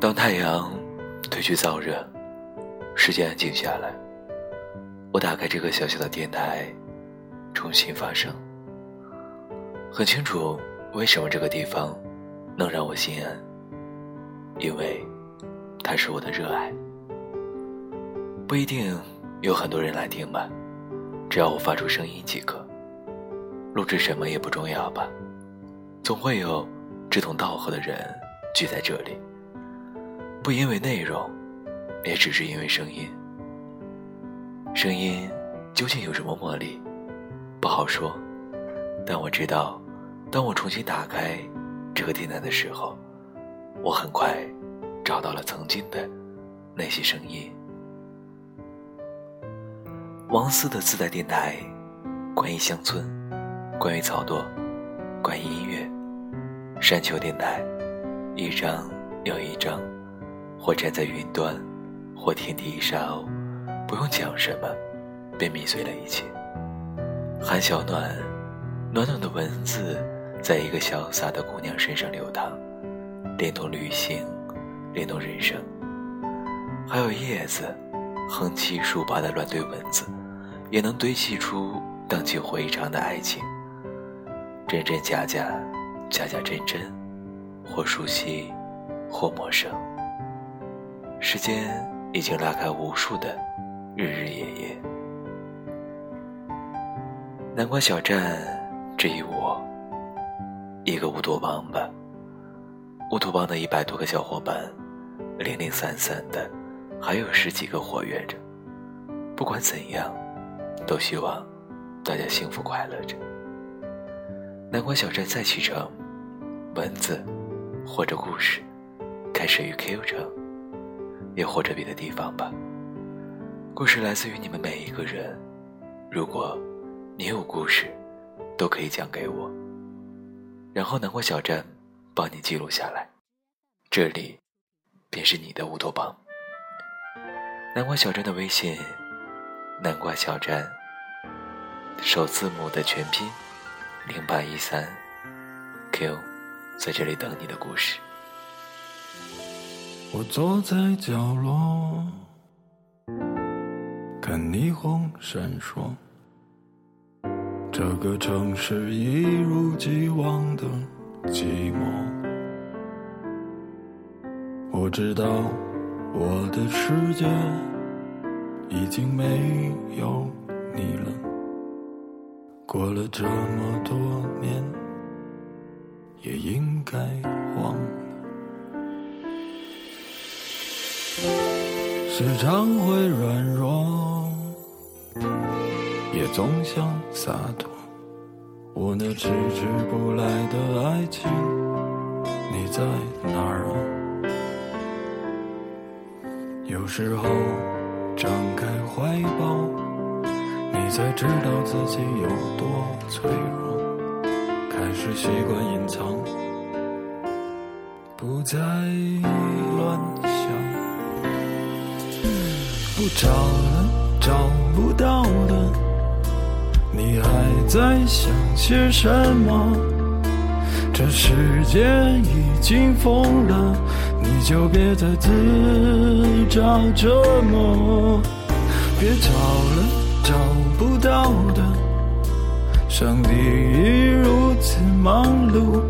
当太阳褪去燥热，世界安静下来，我打开这个小小的电台，重新发声。很清楚为什么这个地方能让我心安，因为它是我的热爱。不一定有很多人来听吧，只要我发出声音即可。录制什么也不重要吧，总会有志同道合的人聚在这里。不因为内容，也只是因为声音。声音究竟有什么魔力，不好说。但我知道，当我重新打开这个电台的时候，我很快找到了曾经的那些声音。王思的自带电台，关于乡村，关于草垛，关于音乐。山丘电台，一张又一张。或站在云端，或天地一沙鸥，不用讲什么，便迷醉了一切。韩小暖，暖暖的文字，在一个潇洒的姑娘身上流淌，连同旅行，连同人生。还有叶子，横七竖八的乱堆文字，也能堆砌出荡气回肠的爱情。真真假假，假假真真，或熟悉，或陌生。时间已经拉开无数的日日夜夜。南瓜小站，质疑我，一个乌托邦吧。乌托邦的一百多个小伙伴，零零散散的，还有十几个活跃着。不管怎样，都希望大家幸福快乐着。南瓜小镇再启程，文字或者故事，开始于 Q 城。也或者别的地方吧。故事来自于你们每一个人。如果你有故事，都可以讲给我。然后南瓜小镇帮你记录下来，这里便是你的乌托邦。南瓜小镇的微信：南瓜小镇，首字母的全拼零八一三 Q，在这里等你的故事。我坐在角落，看霓虹闪烁。这个城市一如既往的寂寞。我知道我的世界已经没有你了。过了这么多年，也应该忘了。时常会软弱，也总想洒脱。我那迟迟不来的爱情，你在哪儿啊？有时候张开怀抱，你才知道自己有多脆弱。开始习惯隐藏，不再乱想。不找了，找不到的，你还在想些什么？这世界已经疯了，你就别再自找折磨。别找了，找不到的，上帝已如此忙碌，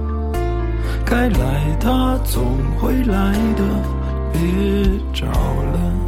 该来他总会来的，别找了。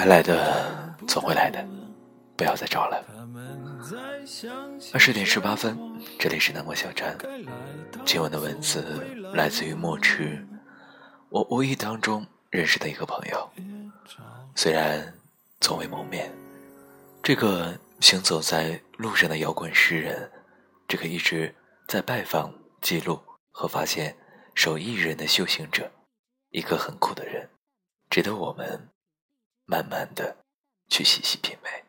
该来的总会来的，不要再找了。二十点十八分，这里是南国小站。今晚的文字来自于墨池，我无意当中认识的一个朋友，虽然从未谋面。这个行走在路上的摇滚诗人，这个一直在拜访、记录和发现手艺人的修行者，一个很酷的人，值得我们慢慢的去细细品味。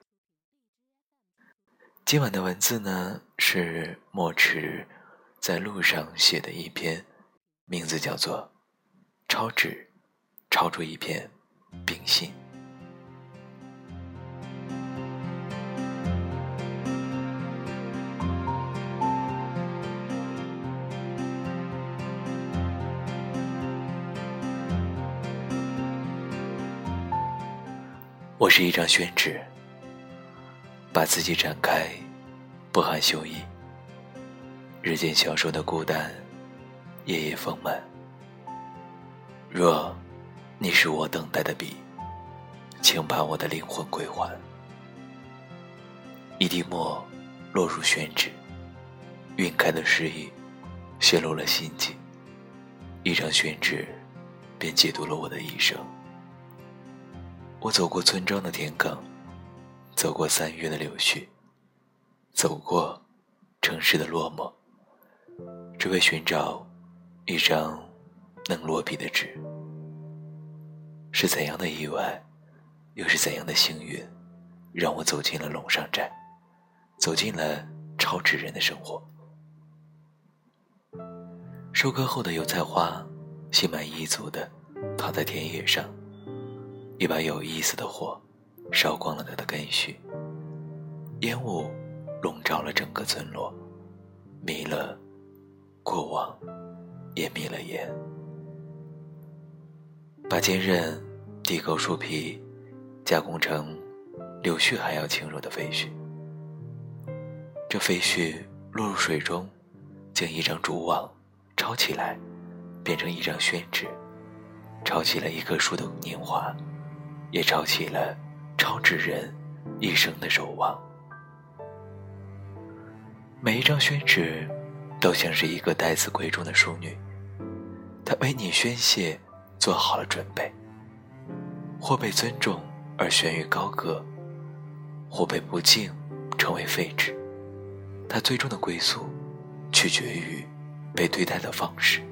今晚的文字呢，是墨池在路上写的一篇，名字叫做《抄纸，抄出一片冰心》。我是一张宣纸，把自己展开，不含羞意。日渐消瘦的孤单，夜夜丰满。若你是我等待的笔，请把我的灵魂归还。一滴墨落入宣纸，晕开的诗意，泄露了心迹。一张宣纸，便解读了我的一生。我走过村庄的田埂，走过三月的柳絮，走过城市的落寞，只为寻找一张能落笔的纸。是怎样的意外，又是怎样的幸运，让我走进了陇上寨，走进了超纸人的生活。收割后的油菜花，心满意足的躺在田野上。一把有意思的火，烧光了它的根须。烟雾笼罩了整个村落，迷了过往，也迷了烟。把坚韧地沟树皮加工成柳絮还要轻柔的废墟。这废墟落入水中，将一张竹网抄起来，变成一张宣纸，抄起了一棵树的年华。也抄起了抄纸人一生的守望。每一张宣纸，都像是一个待字闺中的淑女，她为你宣泄做好了准备。或被尊重而悬于高阁，或被不敬成为废纸。她最终的归宿，取决于被对待的方式。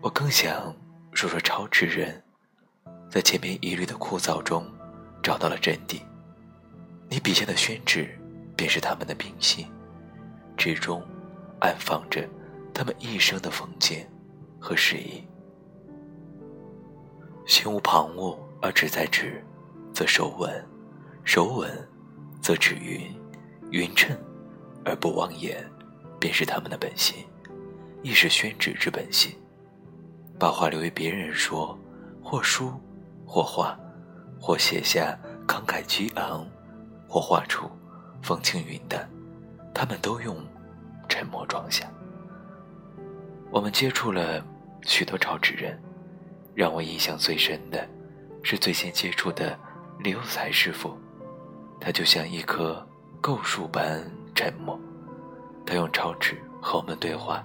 我更想说说抄纸人。在千篇一律的枯燥中，找到了真谛。你笔下的宣纸，便是他们的冰心，纸中暗放着他们一生的封建和诗意。心无旁骛而只在纸，则手稳；手稳，则纸匀；匀称而不忘言，便是他们的本心，亦是宣纸之本心。把话留给别人说，或书。或画，或写下慷慨激昂，或画出风轻云淡，他们都用沉默装下。我们接触了许多抄纸人，让我印象最深的，是最先接触的刘才师傅。他就像一棵构树般沉默。他用抄纸和我们对话，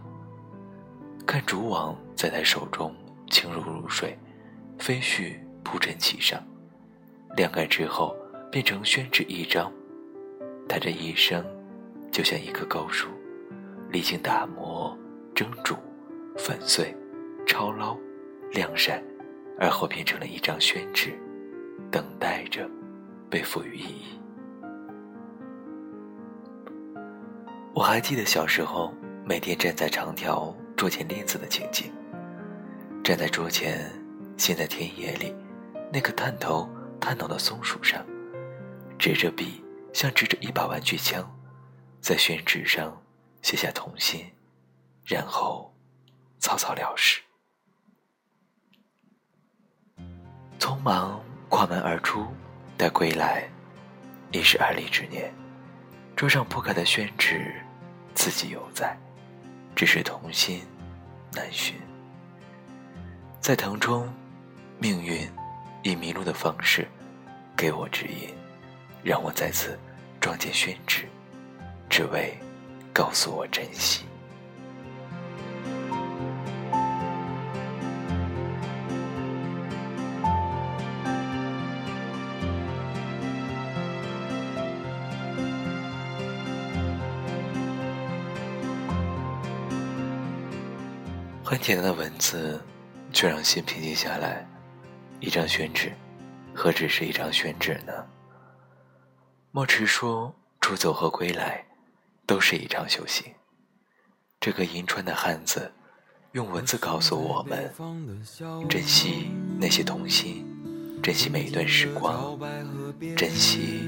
看竹网在他手中轻如如水，飞絮铺陈其上，晾干之后变成宣纸一张。他这一生，就像一棵高树，历经打磨、蒸煮、粉碎、抄捞、晾晒，而后变成了一张宣纸，等待着被赋予意义。我还记得小时候，每天站在长条桌前练字的情景。站在桌前，陷在田野里，那个探头探脑的松鼠上，执着笔，像执着一把玩具枪，在宣纸上写下童心，然后草草了事。匆忙跨门而出，待归来，已是而立之年。桌上铺开的宣纸。自己犹在，只是童心难寻。在腾中，命运以迷路的方式给我指引，让我再次撞见宣纸，只为告诉我珍惜。很简单的文字，却让心平静下来。一张宣纸，何止是一张宣纸呢？墨池说：“出走和归来，都是一场修行。”这个银川的汉子，用文字告诉我们：珍惜那些童心，珍惜每一段时光，珍惜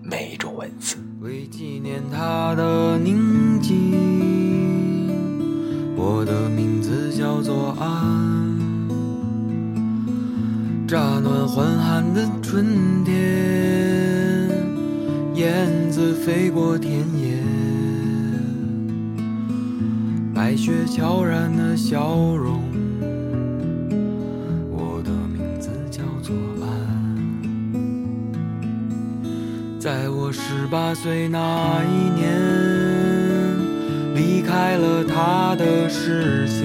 每一种文字。为纪念他的宁静。我的名字叫做安，乍暖还寒的春天，燕子飞过田野，白雪悄然的笑容。我的名字叫做安，在我十八岁那一年。离开了他的视线，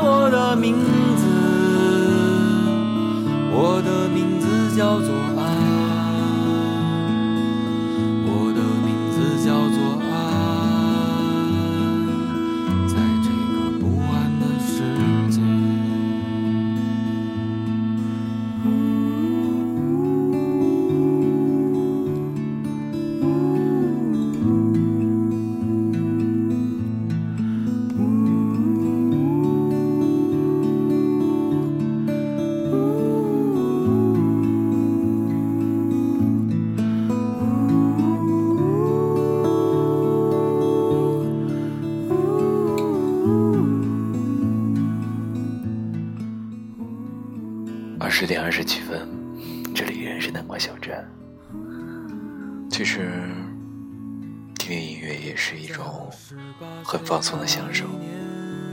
放松的享受，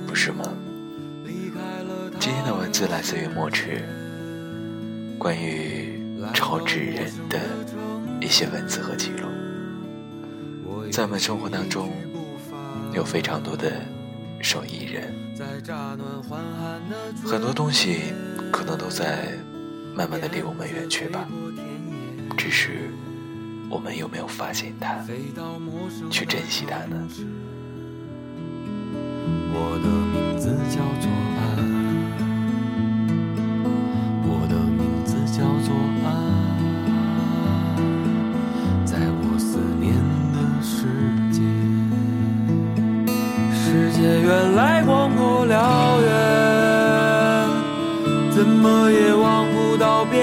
不是吗？今天的文字来自于墨池，关于超智人的一些文字和记录。在我们生活当中，有非常多的手艺人。很多东西可能都在慢慢的离我们远去吧，只是我们有没有发现它，去珍惜它呢？我的名字叫做安，我的名字叫做安，在我思念的世界，世界原来广阔辽远，怎么也望不到边，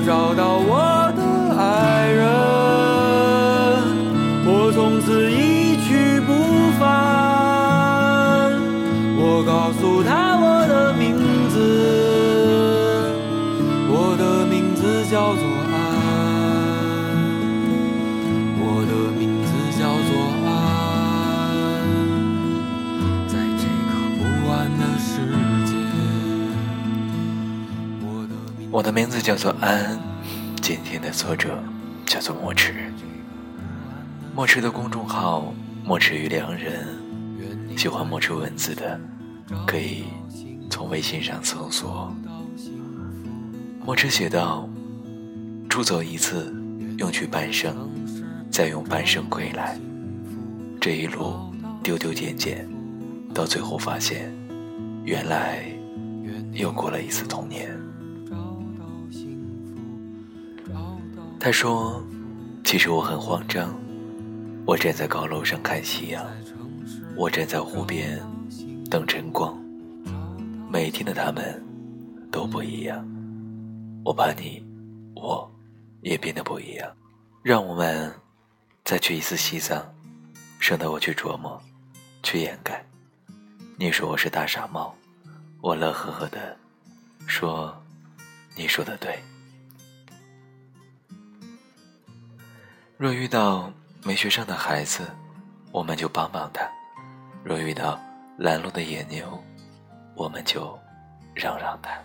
找到我。我的名字叫做安，今天的作者叫做墨池。墨池的公众号“墨池与良人”，喜欢墨池文字的可以从微信上搜索。墨池写道：“出走一次，用去半生，再用半生归来。这一路丢丢捡捡，到最后发现，原来又过了一次童年。”他说：“其实我很慌张，我站在高楼上看夕阳，我站在湖边等晨光。每天的他们都不一样，我怕你，我也变得不一样。让我们再去一次西藏，省得我去琢磨，去掩盖。你说我是大傻帽，我乐呵呵的说：你说的对。”若遇到没学上的孩子，我们就帮帮他；若遇到拦路的野牛，我们就让让他。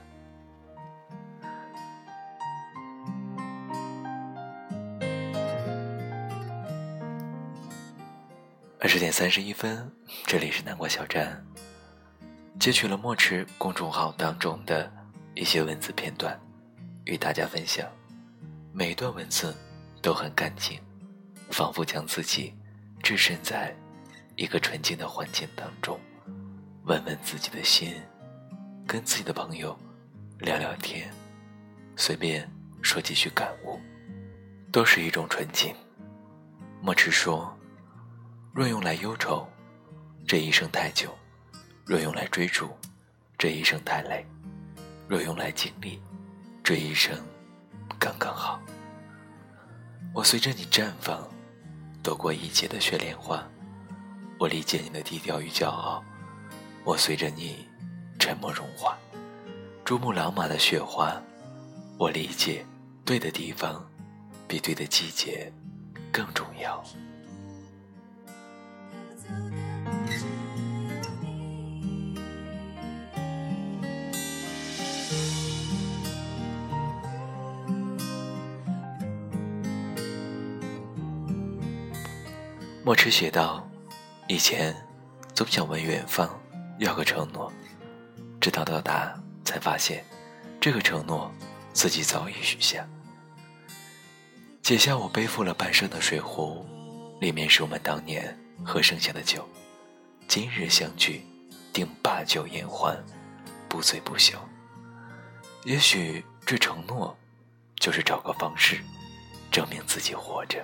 二十点三十一分，这里是南瓜小站，截取了墨池公众号当中的一些文字片段，与大家分享。每一段文字。都很干净，仿佛将自己置身在一个纯净的环境当中，问问自己的心，跟自己的朋友聊聊天，随便说几句感悟，都是一种纯净。墨池说：“若用来忧愁，这一生太久；若用来追逐，这一生太累；若用来经历，这一生刚刚好。”我随着你绽放，躲过一切的雪莲花。我理解你的低调与骄傲，我随着你沉默融化。珠穆朗玛的雪花，我理解，对的地方比对的季节更重要。墨池写道：“以前总想问远方要个承诺，直到到达才发现，这个承诺自己早已许下。解下我背负了半生的水壶，里面是我们当年喝剩下的酒。今日相聚，定把酒言欢，不醉不休。也许这承诺，就是找个方式，证明自己活着。”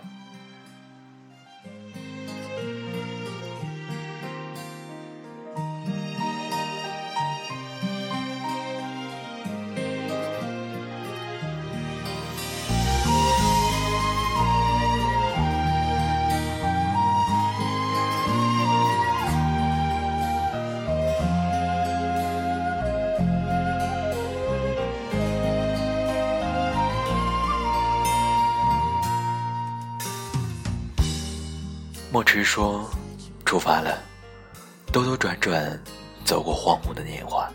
墨池说：“出发了，兜兜转转，走过荒芜的年华，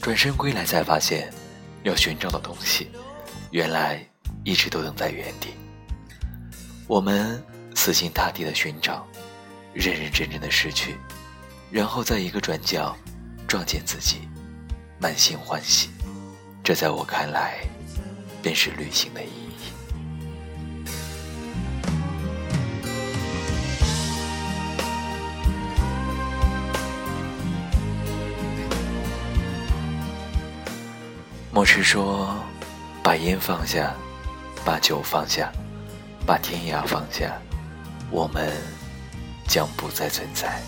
转身归来，才发现要寻找的东西，原来一直都等在原地。我们死心塌地的寻找，认认真真的失去，然后在一个转角撞见自己，满心欢喜。这在我看来，便是旅行的意义。莫迟说：“把烟放下，把酒放下，把天涯放下，我们将不再存在。”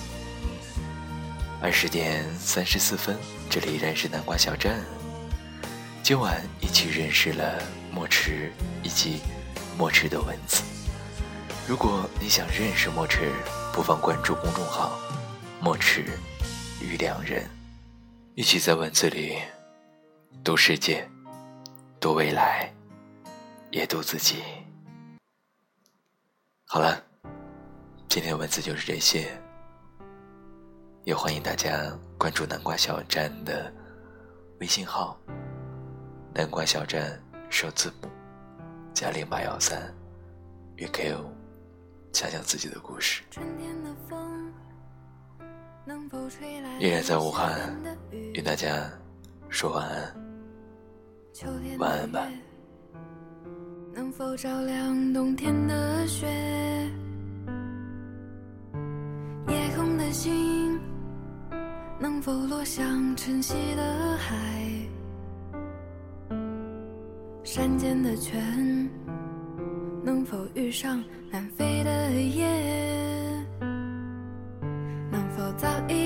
二十点三十四分，这里依然是南瓜小镇。今晚一起认识了墨池以及墨池的文字。如果你想认识墨池，不妨关注公众号“墨池与良人”，一起在文字里。读世界，读未来，也读自己。好了，今天的文字就是这些。也欢迎大家关注南瓜小站的微信号“南瓜小站”首字母加零八幺三，与 Q 讲讲自己的故事。依然在武汉，与大家说晚安。晚安吧能否照亮冬天的雪夜空的星能否落向晨曦的海？山间的泉能否遇上南飞的雁能否早一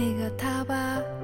那个他吧。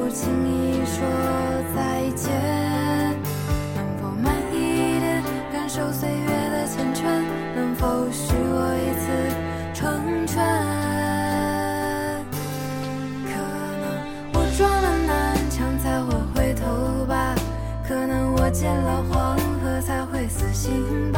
不轻易说再见？能否慢一点感受岁月的缱绻？能否许我一次成全？可能我撞了南墙才会回头吧，可能我见了黄河才会死心